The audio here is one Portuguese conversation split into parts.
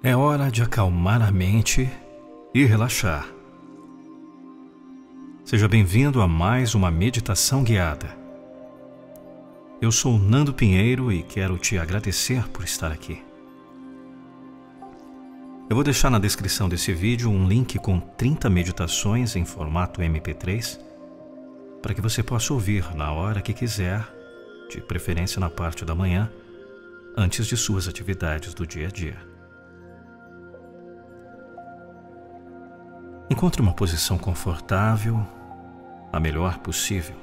É hora de acalmar a mente e relaxar. Seja bem-vindo a mais uma meditação guiada. Eu sou Nando Pinheiro e quero te agradecer por estar aqui. Eu vou deixar na descrição desse vídeo um link com 30 meditações em formato MP3 para que você possa ouvir na hora que quiser, de preferência na parte da manhã, antes de suas atividades do dia a dia. Encontre uma posição confortável, a melhor possível.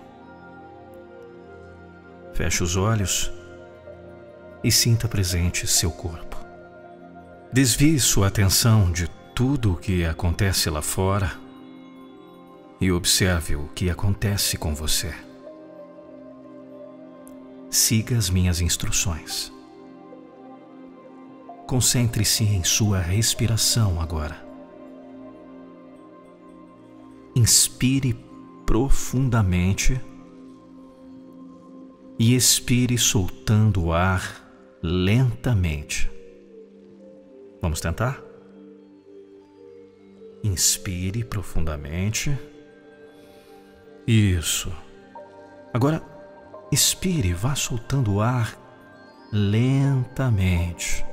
Feche os olhos e sinta presente seu corpo. Desvie sua atenção de tudo o que acontece lá fora e observe o que acontece com você. Siga as minhas instruções. Concentre-se em sua respiração agora. Inspire profundamente e expire soltando o ar lentamente. Vamos tentar? Inspire profundamente. Isso. Agora, expire, vá soltando o ar lentamente.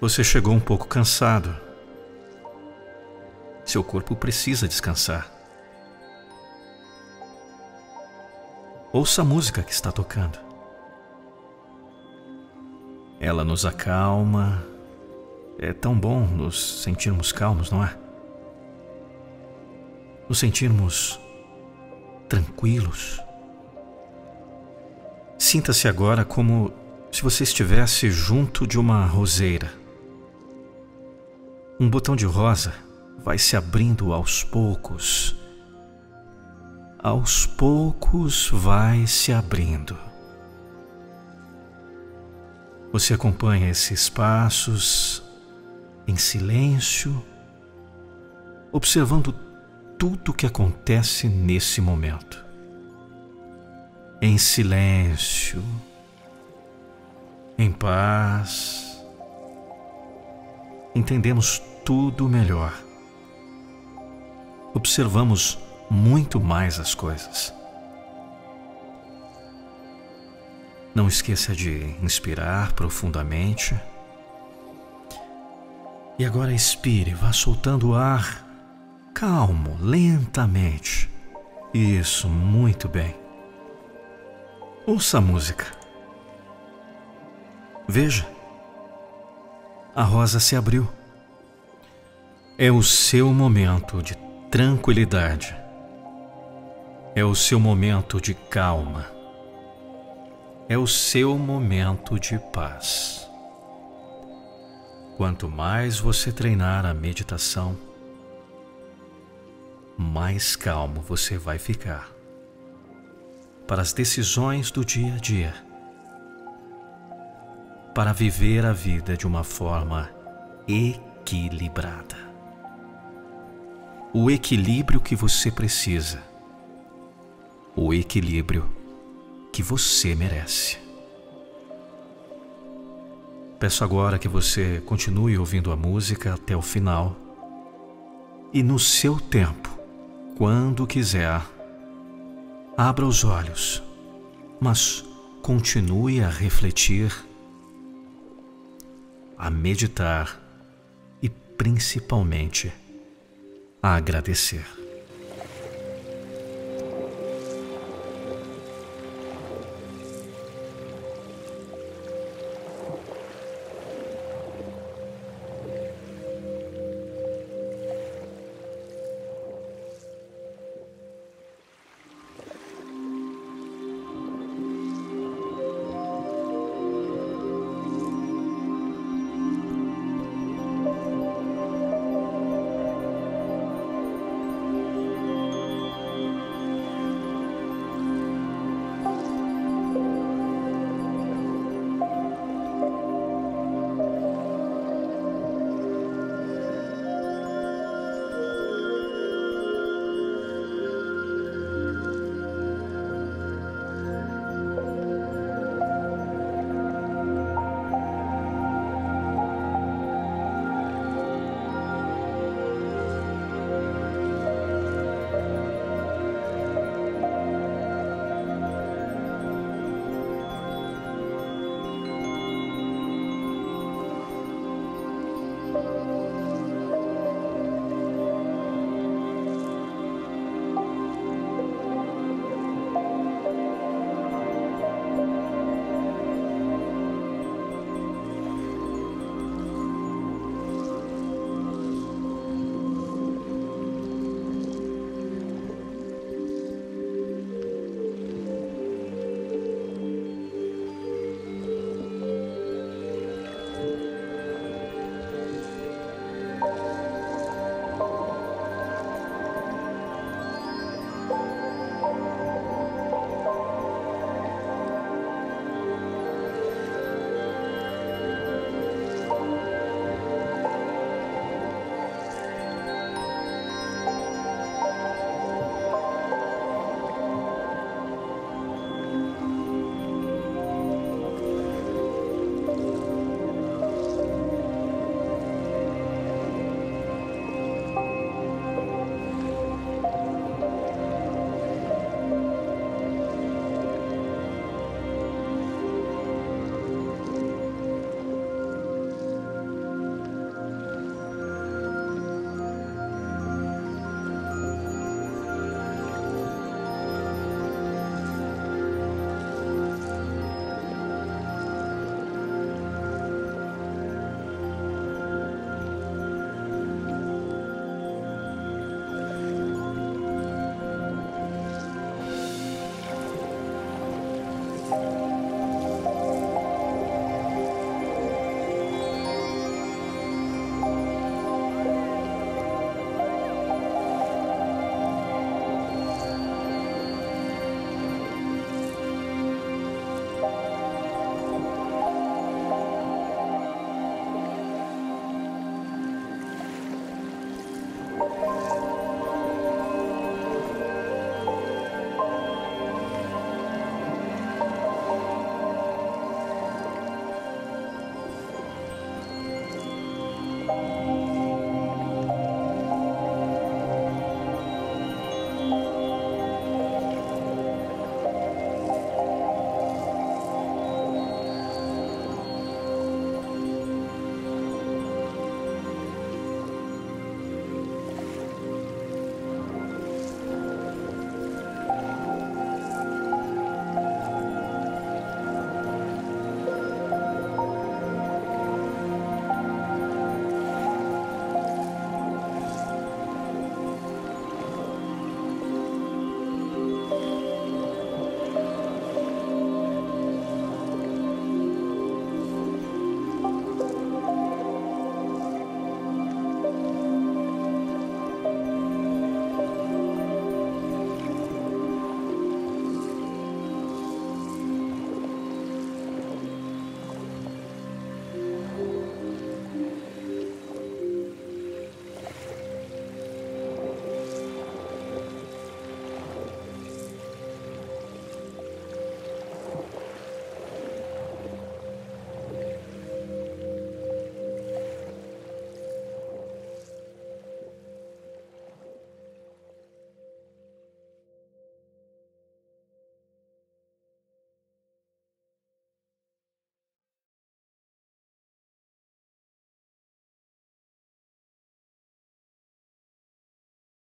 Você chegou um pouco cansado. Seu corpo precisa descansar. Ouça a música que está tocando. Ela nos acalma. É tão bom nos sentirmos calmos, não é? Nos sentirmos tranquilos. Sinta-se agora como se você estivesse junto de uma roseira. Um botão de rosa vai se abrindo aos poucos. Aos poucos vai se abrindo. Você acompanha esses passos em silêncio, observando tudo o que acontece nesse momento. Em silêncio, em paz, entendemos tudo melhor observamos muito mais as coisas. Não esqueça de inspirar profundamente. E agora expire, vá soltando o ar calmo, lentamente. Isso, muito bem. Ouça a música. Veja. A rosa se abriu. É o seu momento de tranquilidade. É o seu momento de calma. É o seu momento de paz. Quanto mais você treinar a meditação, mais calmo você vai ficar para as decisões do dia a dia, para viver a vida de uma forma equilibrada o equilíbrio que você precisa, o equilíbrio que você merece. Peço agora que você continue ouvindo a música até o final e, no seu tempo, quando quiser, abra os olhos, mas continue a refletir, a meditar e, principalmente, a agradecer.